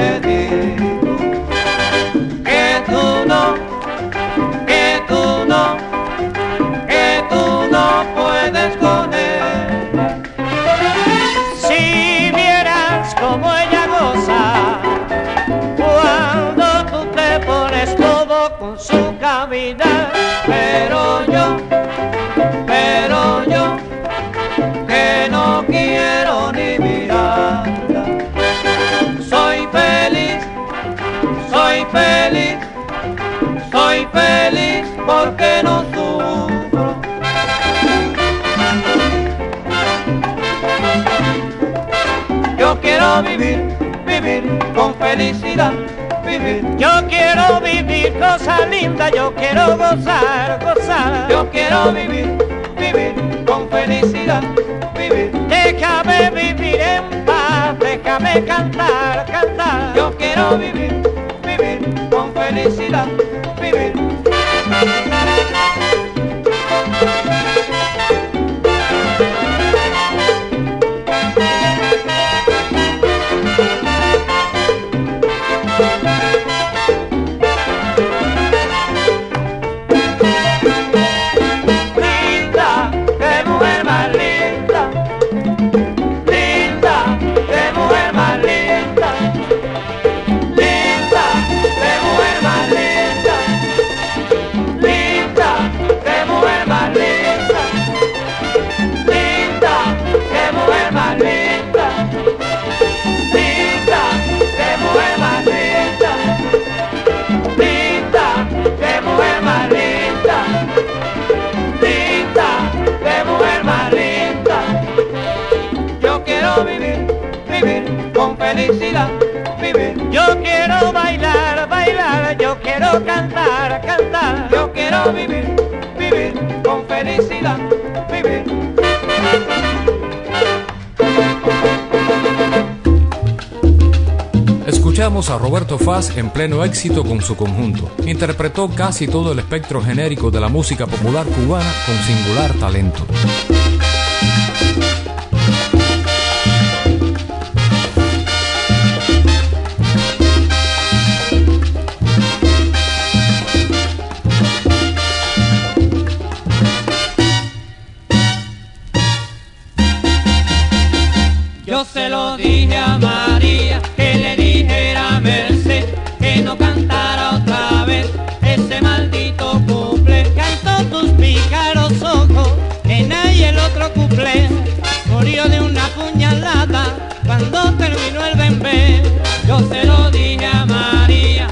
head felicidad, vivir. Yo quiero vivir cosas lindas, yo quiero gozar, gozar. Yo quiero vivir, vivir con felicidad, vivir. Déjame vivir en paz, déjame cantar, cantar. Yo quiero vivir, vivir con felicidad, vivir. Cantar, cantar. Yo quiero vivir, vivir con felicidad, vivir. Escuchamos a Roberto Faz en pleno éxito con su conjunto. Interpretó casi todo el espectro genérico de la música popular cubana con singular talento. Yo se lo dije a María, que le dijera a Merced, que no cantara otra vez ese maldito cumple. Cantó tus pícaros ojos, que nadie el otro cumple. Murió de una puñalada cuando terminó el bembé. Yo se lo dije a María,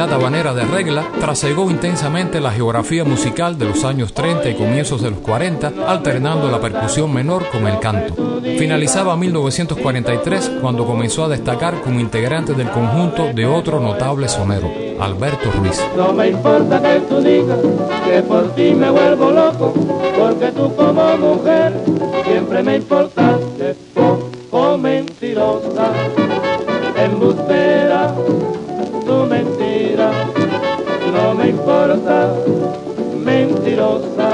localidad habanera de Regla, trasegó intensamente la geografía musical de los años 30 y comienzos de los 40, alternando la percusión menor con el canto. Finalizaba 1943 cuando comenzó a destacar como integrante del conjunto de otro notable sonero, Alberto Ruiz. No me importa que tú digas que por ti me vuelvo loco, porque tú como mujer siempre me importaste poco mentirosa, embustera, importa, mentirosa,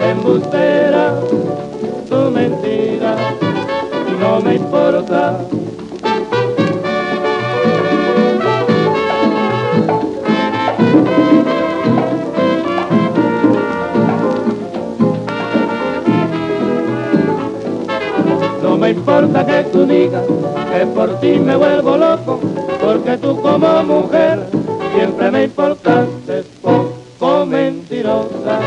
embustera, tu mentira no me importa. No me importa que tú digas que por ti me vuelvo loco, porque tú como mujer siempre me importaste poco mentirosa,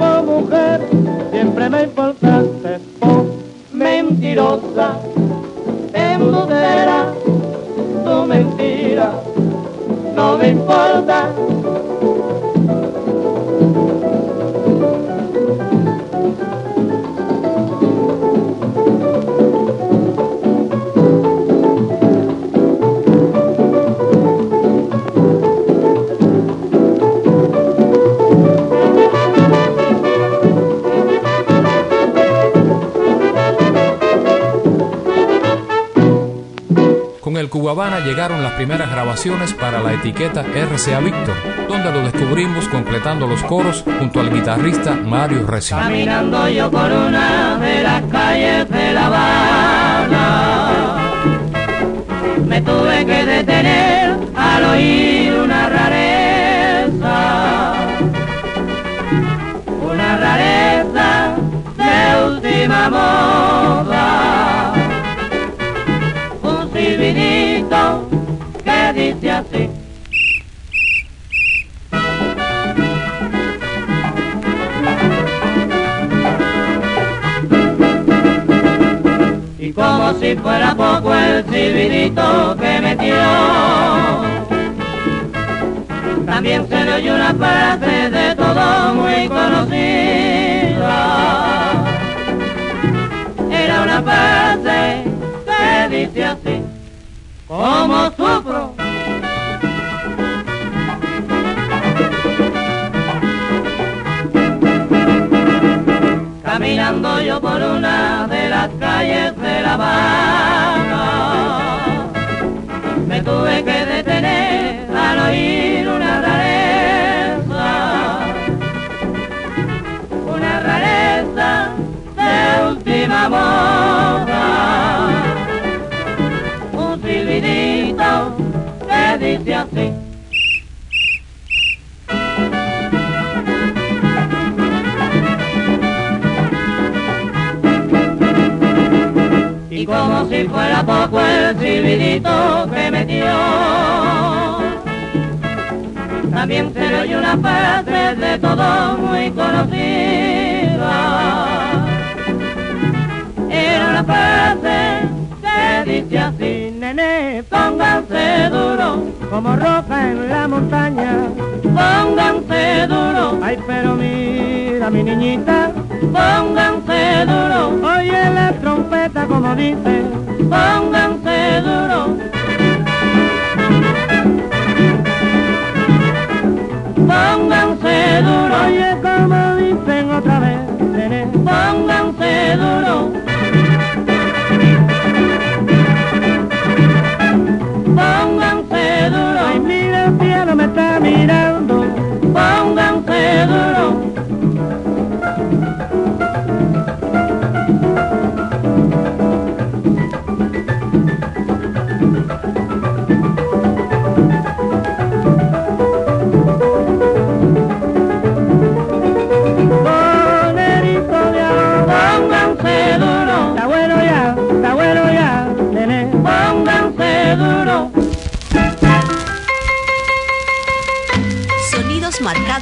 como mujer siempre me importaste. Oh, mentirosa, embustera, tu mentira no me importa. Cubabana llegaron las primeras grabaciones para la etiqueta RCA Victor, donde lo descubrimos completando los coros junto al guitarrista Mario Recio. Caminando yo por una de las calles de La Habana, me tuve que detener al oír una rareza, una rareza de última moda, si fuera poco el silbidito que metió, también se le oyó una frase de todo muy conocida. Era una frase que dice Caminando yo por una de las calles de La Habana, si fuera poco el silbidito que metió. También se le una frase de todo muy conocida. Era una frase que dice así, Nene, pónganse duro, como roca en la montaña. pónganse duro, Ay, pero mira mi niñita, pónganse duro, oye la trompeta como dice. Pónganse duro. Pónganse duro, Oye como dicen otra vez, pónganse duro.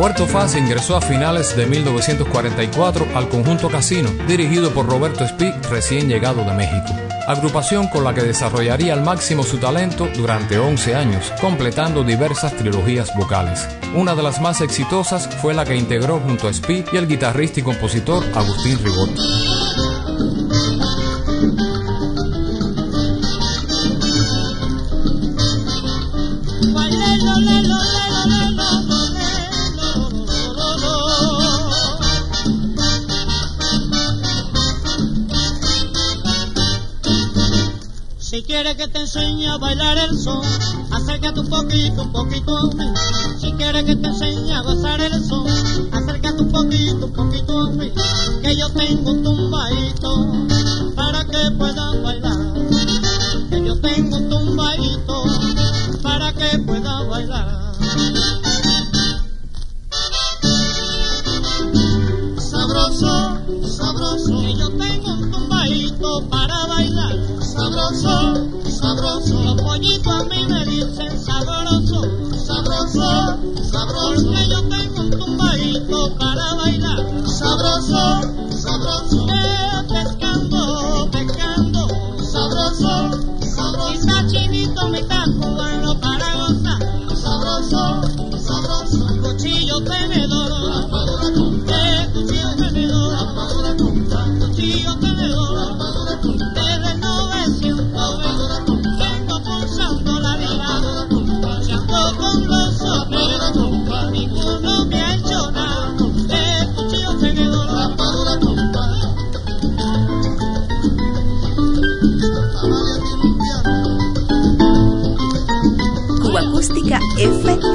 Roberto Faz ingresó a finales de 1944 al conjunto Casino, dirigido por Roberto Espí, recién llegado de México. Agrupación con la que desarrollaría al máximo su talento durante 11 años, completando diversas trilogías vocales. Una de las más exitosas fue la que integró junto a Espí y el guitarrista y compositor Agustín Ribot. Enseñe a bailar el son, acércate un poquito, un poquito a mí. Si quieres que te enseñe a gozar el son, acércate un poquito, un poquito a mí. Que yo tengo un me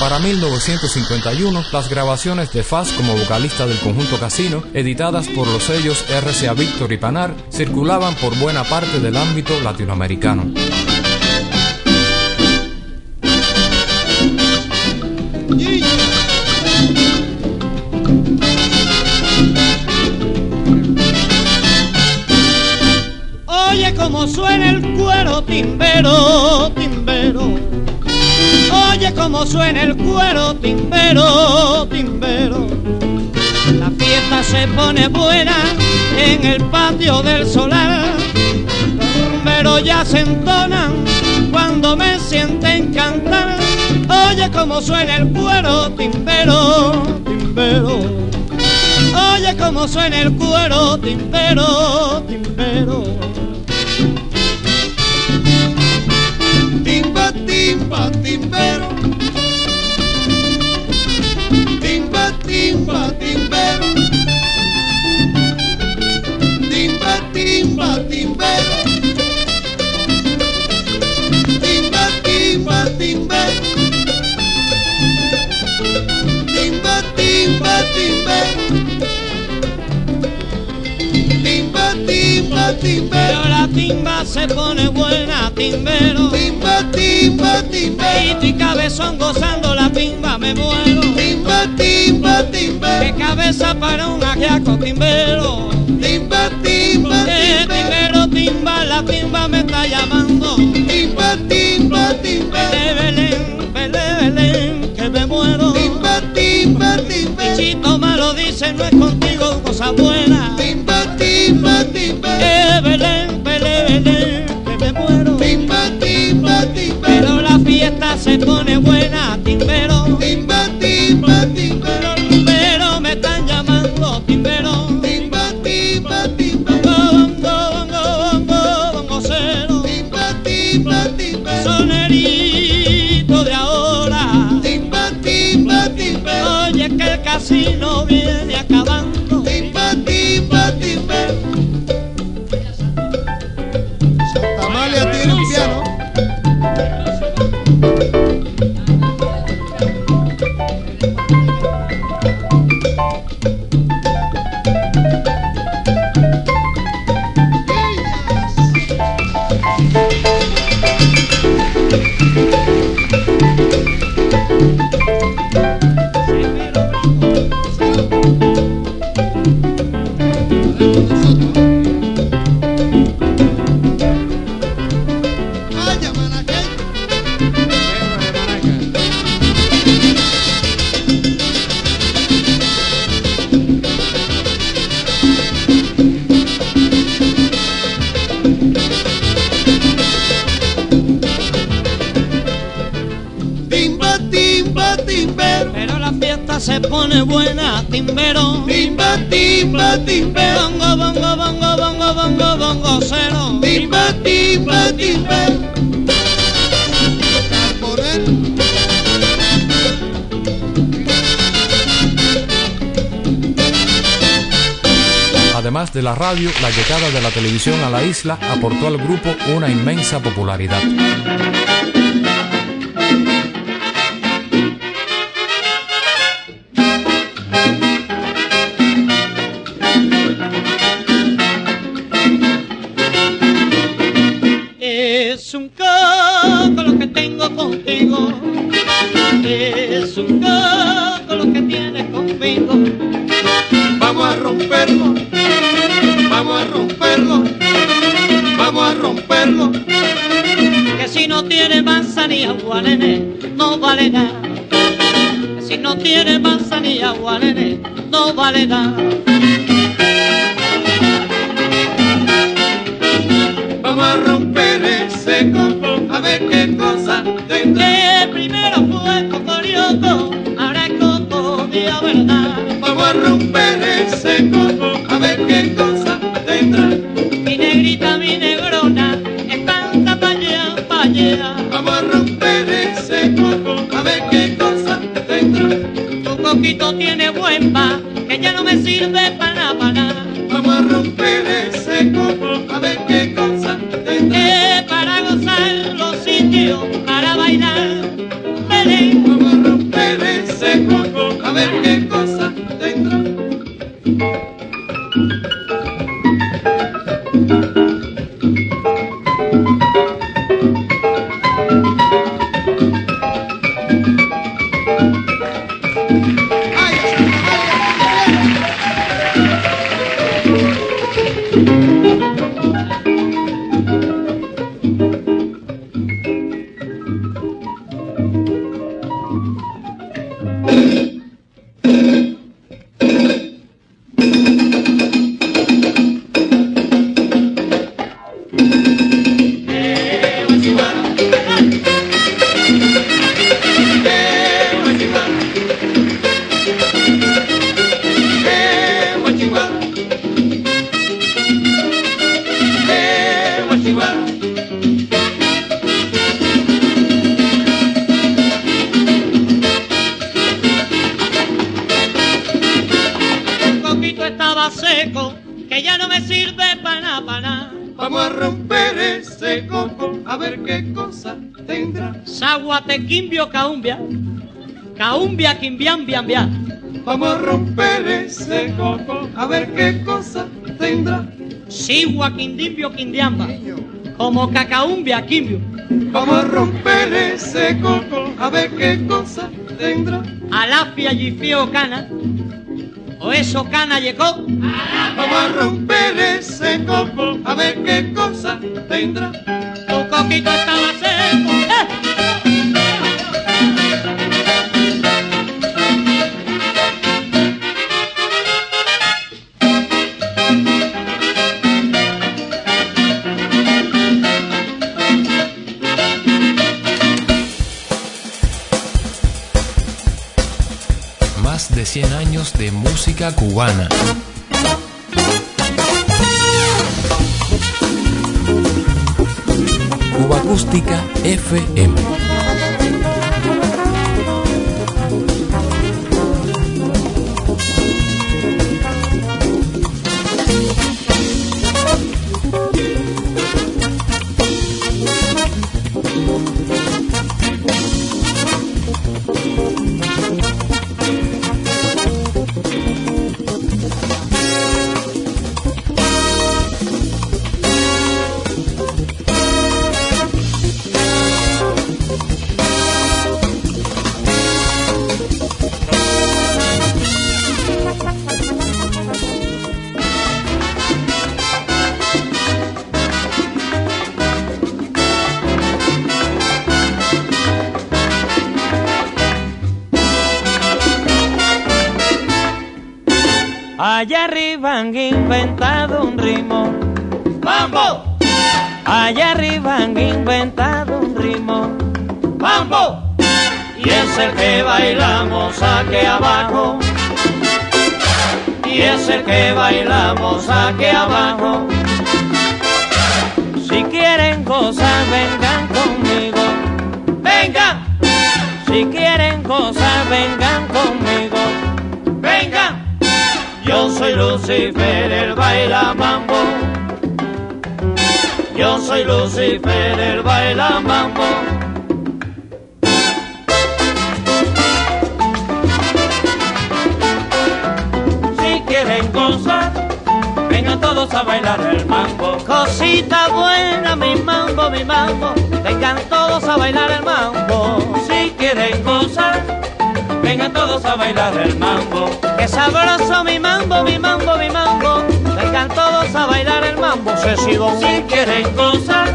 Para Para 1951, las grabaciones de Faz como vocalista del conjunto Casino, editadas por los sellos RCA Victor y Panar, circulaban por buena parte del ámbito latinoamericano. Timbero, timbero. Oye cómo suena el cuero timbero, timbero. La fiesta se pone buena en el patio del solar. Pero ya se entonan cuando me sienten cantar. Oye cómo suena el cuero timbero, timbero. Oye cómo suena el cuero timbero, timbero. Timba, timba, timbero. Timba, timba, timbero. Timba, timba, timbero. Timba, timba, timbero. Timba, timba, timbero. Timba, timbero. Pero la timba se pone buena, timbero. Timba, timba, Y timbero. tu cabezón gozando la timba, me muero. Timba, timba, Qué timbero. cabeza para un ajiaco, timbero. Timba, timba, Eh, timbero. timba, la timba me está llamando. Timba, timba, timbero. Belé, Belén, Belé, Belén, que me muero. Timba, timba, timbero. Chito malo dice, no es contigo cosa buena. Timba, timba. Eh, timba, timbero. Bongo, bongo, bongo, bongo, bongo, bongo cero. Timba, timba, timbero. Carbonero. Además de la radio, la llegada de la televisión a la isla aportó al grupo una inmensa popularidad. Si no tiene manzanilla, guanené, no vale nada. El Sigua quindimbio quindiamba, como cacaumbia quimbio. A romper ese coco, a ver qué cosa tendrá. Alafia y fío cana, o eso cana llegó. A romper ese coco, a ver qué cosa tendrá. Tu coquito estaba 100 años de música cubana. Cuba Acústica FM. Inventado un ritmo. ¡Mambo! Allá arriba han inventado un ritmo. ¡Mambo! Y es el que bailamos aquí abajo. Y es el que bailamos aquí abajo. Si quieren gozar, vengan conmigo. ¡Vengan! Si quieren gozar, vengan conmigo. Soy Lucifer, el baila mambo. Yo soy Lucifer, el baila mambo. Si quieren gozar, vengan todos a bailar el mambo. Cosita buena, mi mambo, mi mambo. Vengan todos a bailar el mambo. Si quieren gozar, vengan todos a bailar el mambo. Que sabroso mi mambo, mi mambo, mi mambo. Vengan todos a bailar el mambo. Si quieren gozar,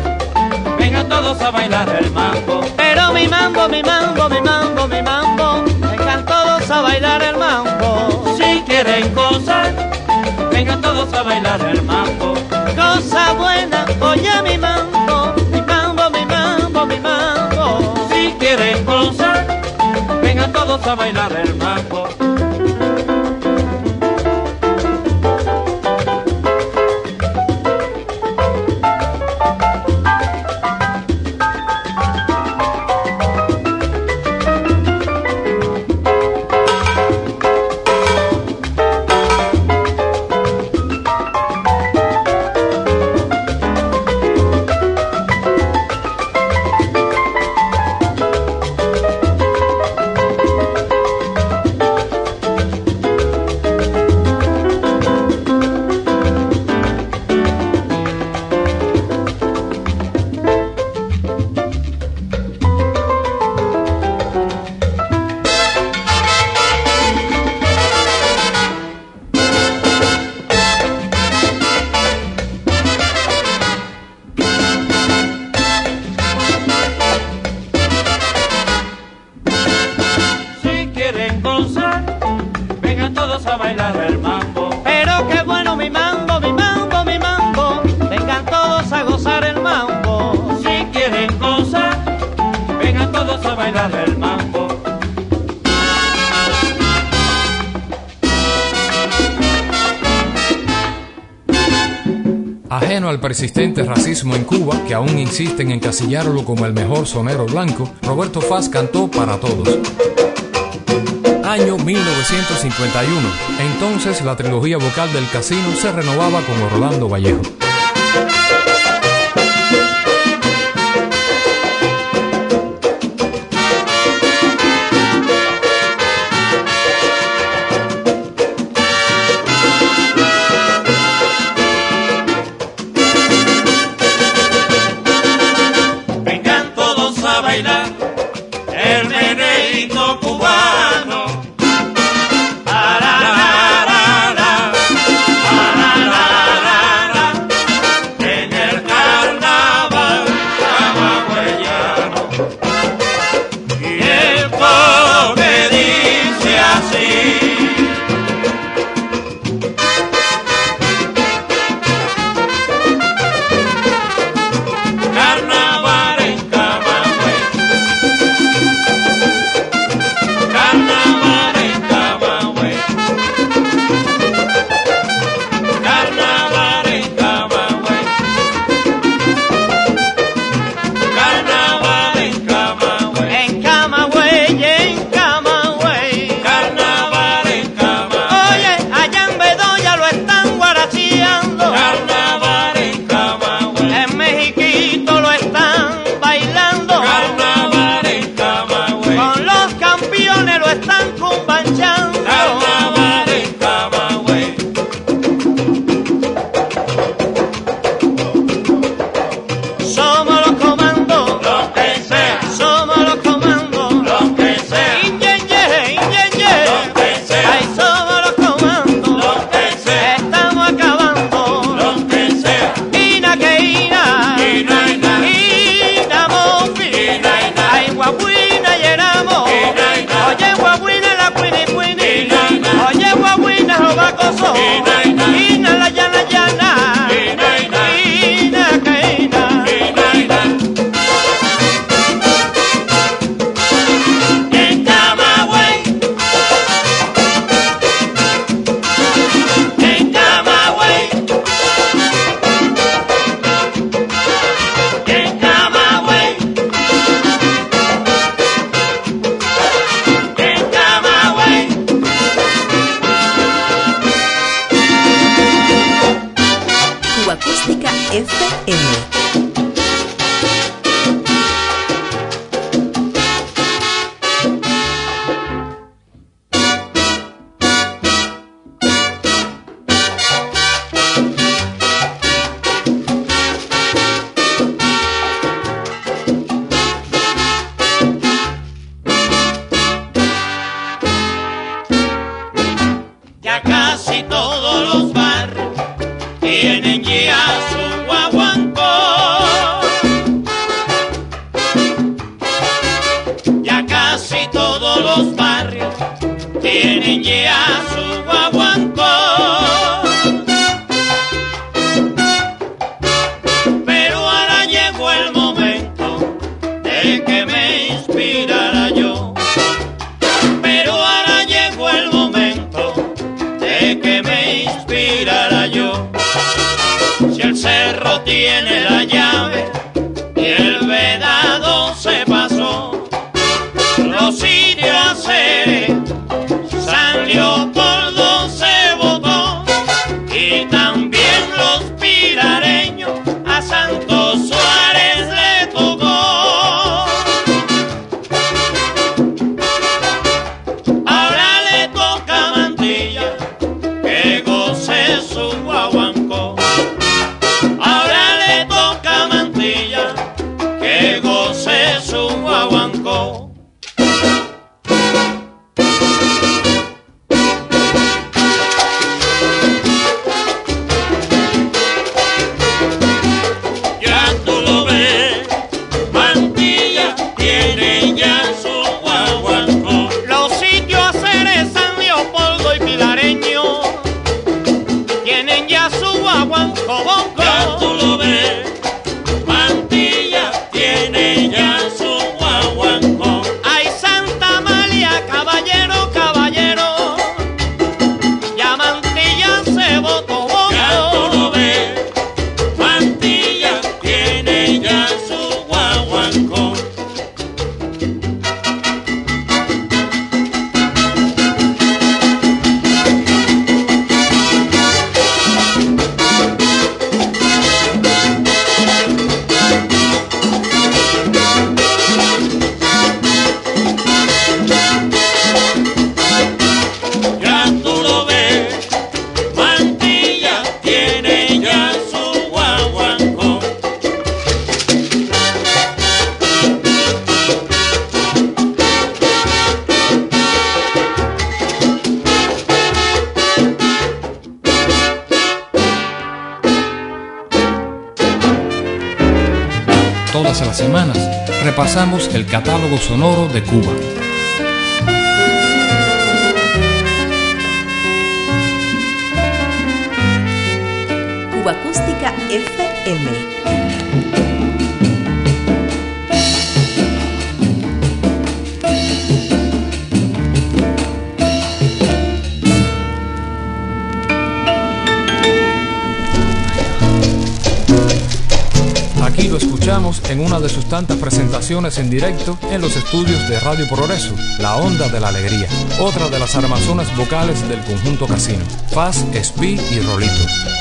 vengan todos a bailar el mambo. Pero mi mambo, mi mambo, mi mambo, mi mambo. Vengan todos a bailar el mambo. Si quieren gozar, vengan todos a bailar el mambo. Cosa buena, oye mi mambo, mi mambo, mi mambo, mi mambo. Si quieren gozar, todos a bailar el mambo. gusta bailar el mambo. Pero qué bueno mi mambo, mi mambo, mi mambo. Vengan todos a gozar el mambo. Si quieren gozar, vengan todos a bailar el mambo. Ajeno al persistente racismo en Cuba, que aún insisten en encasillarlo como el mejor sonero blanco, Roberto Faz cantó para todos año 1951. Entonces la trilogía vocal del casino se renovaba con Orlando Vallejo. minha sonoro de Cuba. Cuba Acústica FM. en una de sus tantas presentaciones en directo en los estudios de Radio Progreso, La Onda de la Alegría, otra de las armazonas vocales del conjunto Casino, Faz, Speed y Rolito.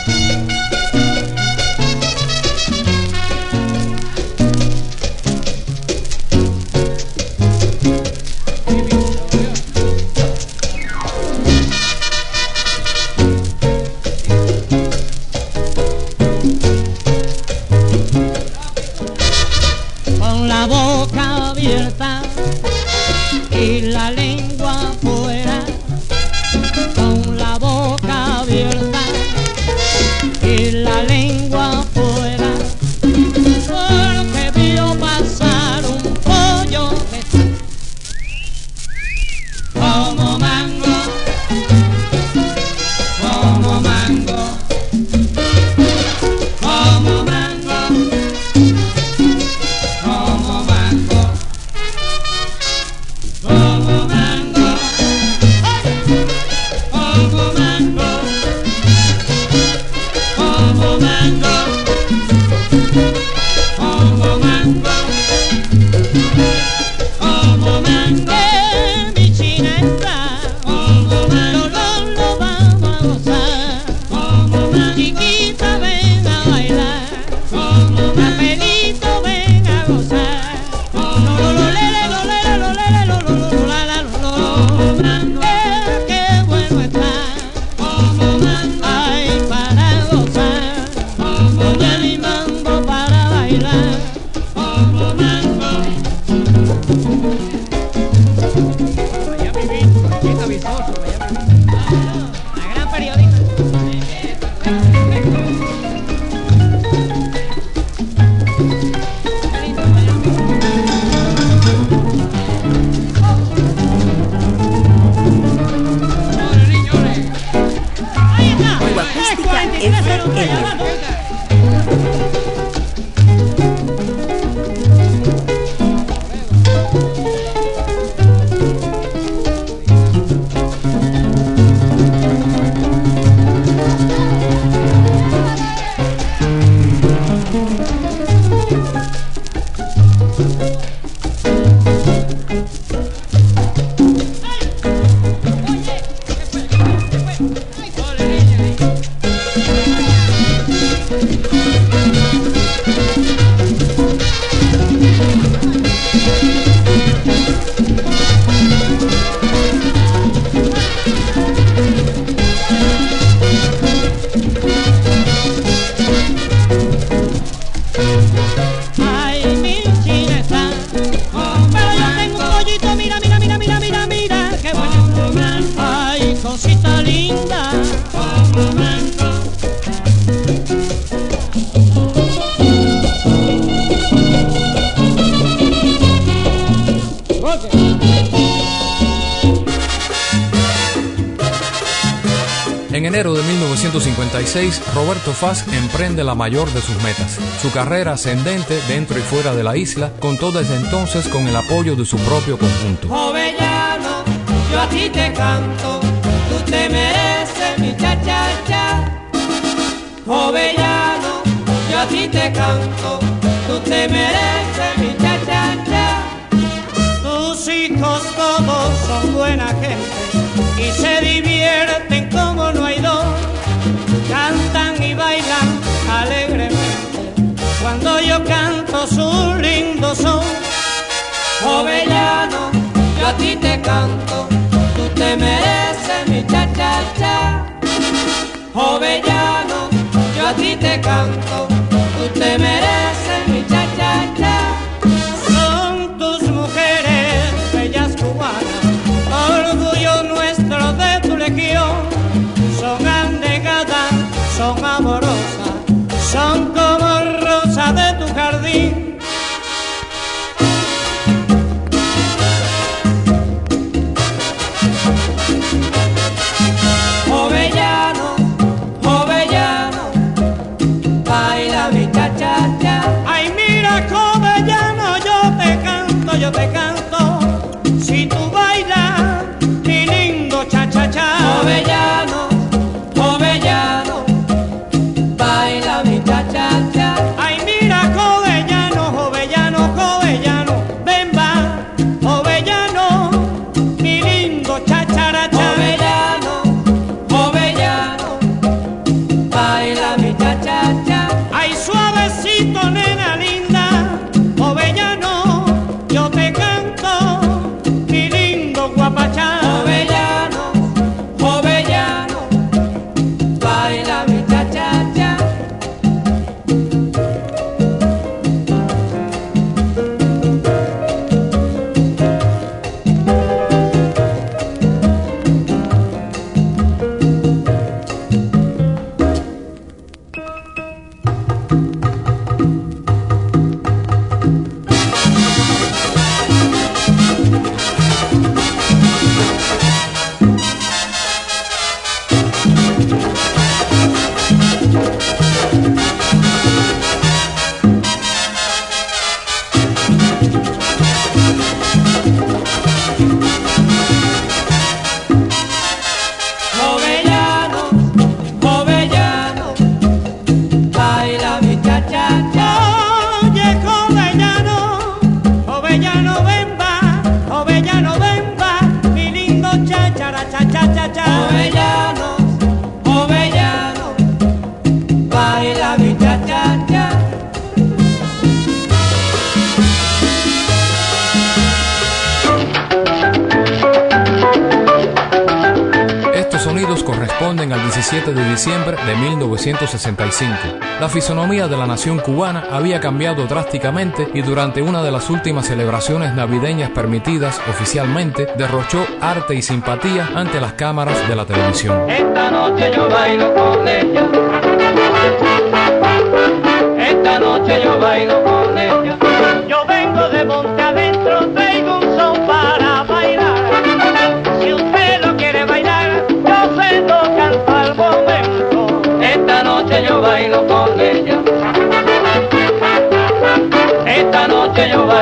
Cosita linda Antofaz emprende la mayor de sus metas, su carrera ascendente dentro y fuera de la isla, contó desde entonces con el apoyo de su propio conjunto. Ovellano, yo a ti te canto, tú te mereces mi cha cha cha. Yo a ti te canto, tú te mereces mi cha cha cha. Tus hijos todos son buena gente y se dividen Ovellano, yo a ti te canto. La fisonomía de la nación cubana había cambiado drásticamente y durante una de las últimas celebraciones navideñas permitidas oficialmente, derrochó arte y simpatía ante las cámaras de la televisión. Esta noche yo bailo con ella. Esta noche yo bailo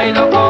bailo con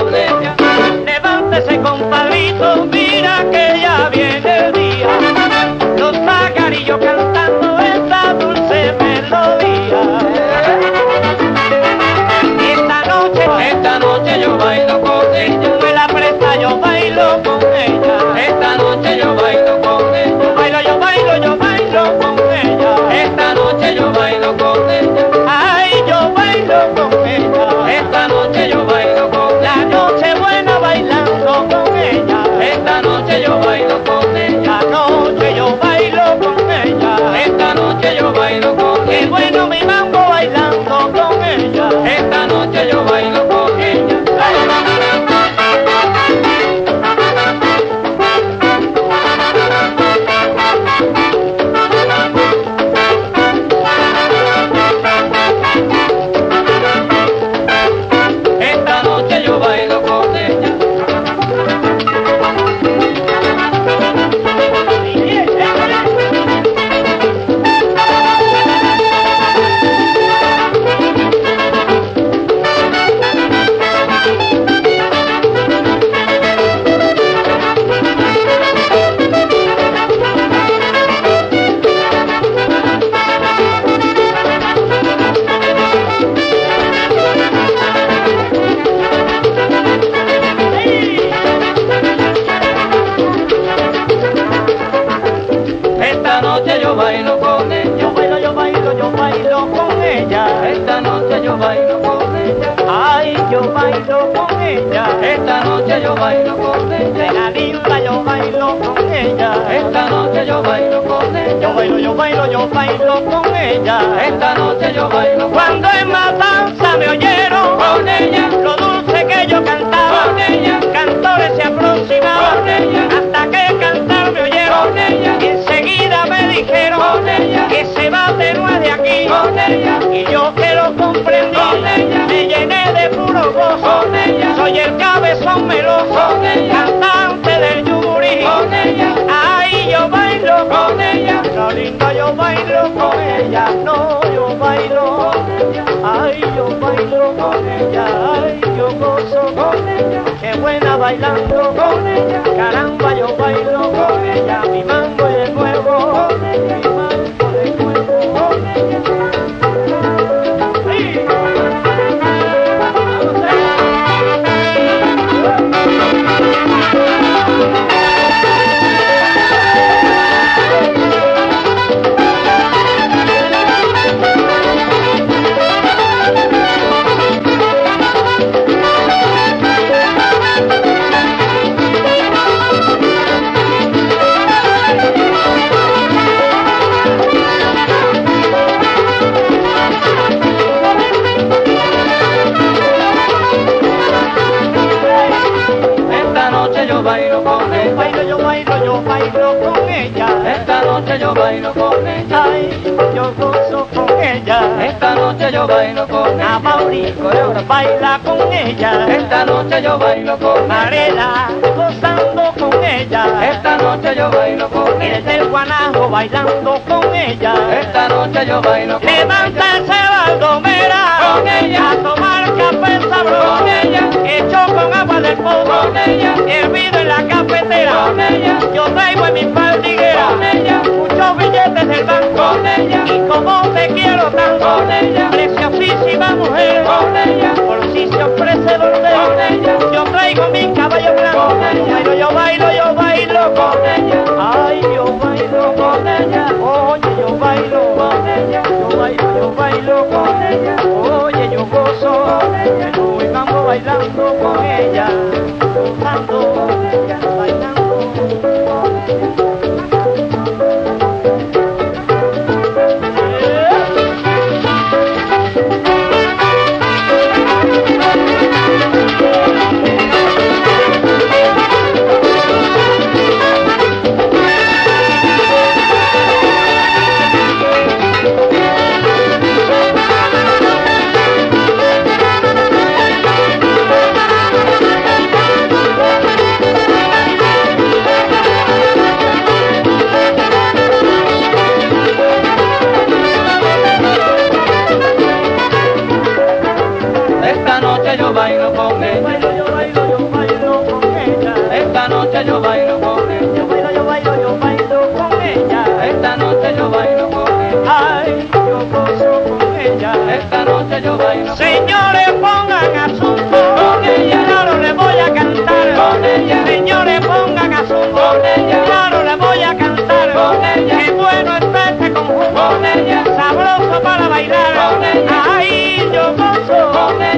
me llené de puro gozo. Con ella. Soy el cabezón meloso, Con ella. cantante del yugurí. Con ella. Ay, yo bailo Con ella. Lo lindo yo bailo con ella, no yo bailo. Ay, yo bailo con ella, ay, yo gozo con ella. Qué buena bailando con ella, caramba yo bailo con ella. Mi mango de nuevo, mi mango de nuevo. ¡Sí! Yo bailo con ella. Ay, yo gozo con ella. Esta noche yo bailo con ella. Mauri coreógrafo baila con ella. Esta noche yo bailo con ella. Marela gozando con ella. Esta noche yo bailo con ella. desde el guanajo bailando con ella. Esta noche yo bailo con ella. Levanta ese baldomera Con ella. a tomar café sabroso Con ella. hecho con agua del pozo Con ella. hervido en la cafetera Con ella. yo bailo, yo bailo con ella. Oye, yo gozo, el muy mambo bailando con ella, gozando, bailando.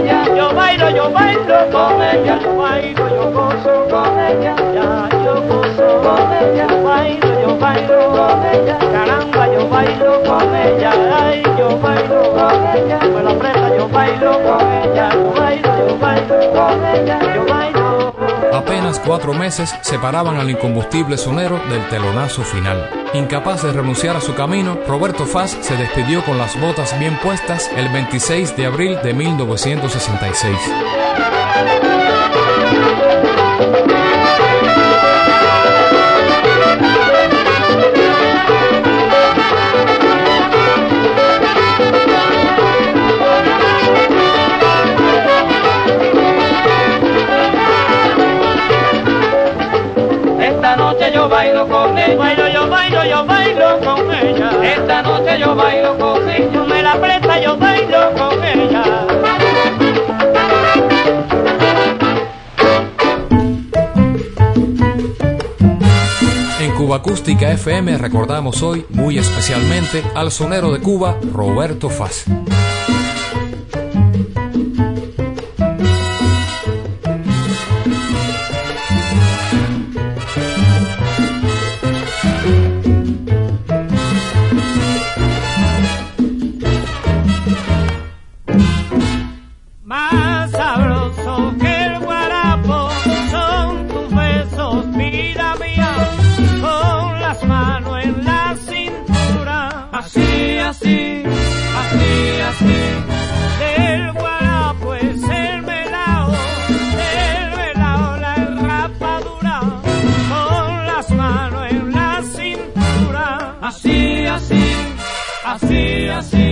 Ella. Yo bailo, yo bailo. Con ella. Bailo, yo gozo. Con ella. Ya, Cuatro meses separaban al incombustible sonero del telonazo final. Incapaz de renunciar a su camino, Roberto Faz se despidió con las botas bien puestas el 26 de abril de 1966. con ella. Bailo, yo bailo, yo bailo con ella. Esta noche yo bailo con ella. Me la presta, yo bailo con ella. En Cuba Acústica FM recordamos hoy muy especialmente al sonero de Cuba, Roberto Faz. Assim, assim, assim, assim.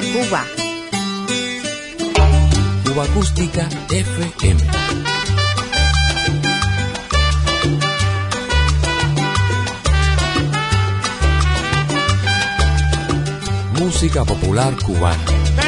Cuba. Cuba Acústica FM. Música popular cubana.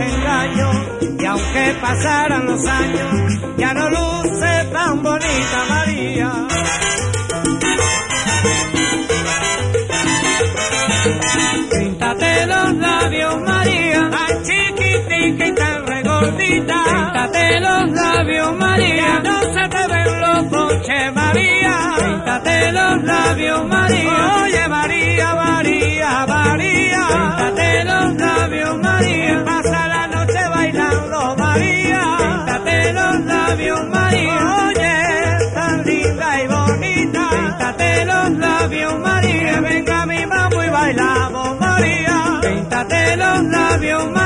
y aunque pasaran los años ya no luce tan bonita María. Píntate los labios María, tan chiquitica y tan regordita. de los labios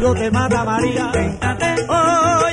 yo te mata María. Véntate. Oh,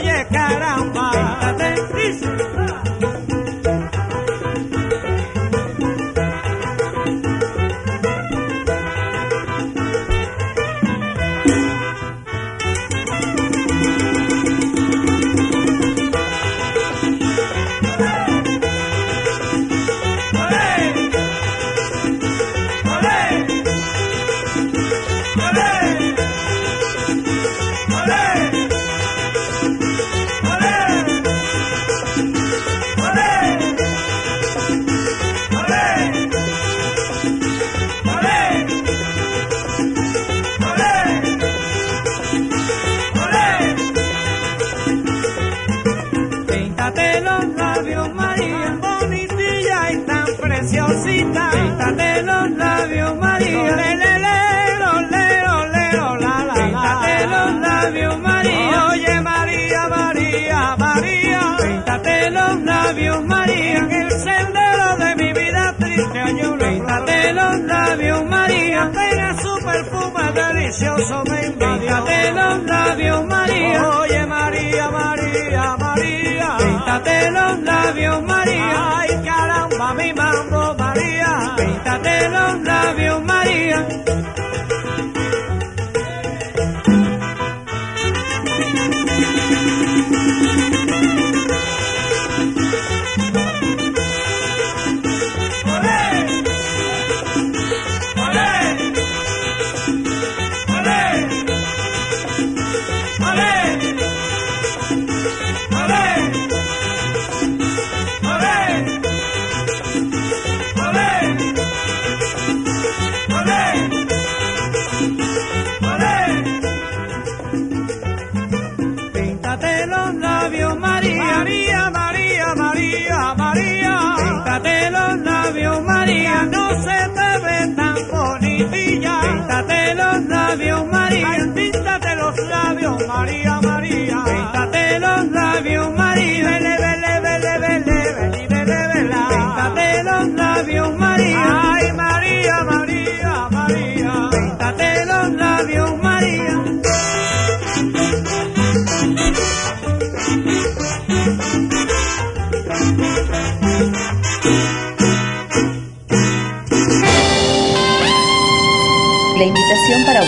vicioso me invadió. Píntate los labios, María. Oye, María, María, María. Píntate los labios, María. Ay, caramba, mi mambo, María. Píntate los labios, María.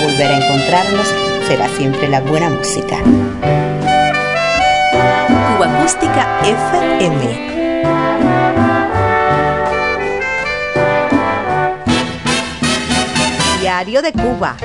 volver a encontrarnos será siempre la buena música. Cuba Acústica FM. Diario de Cuba.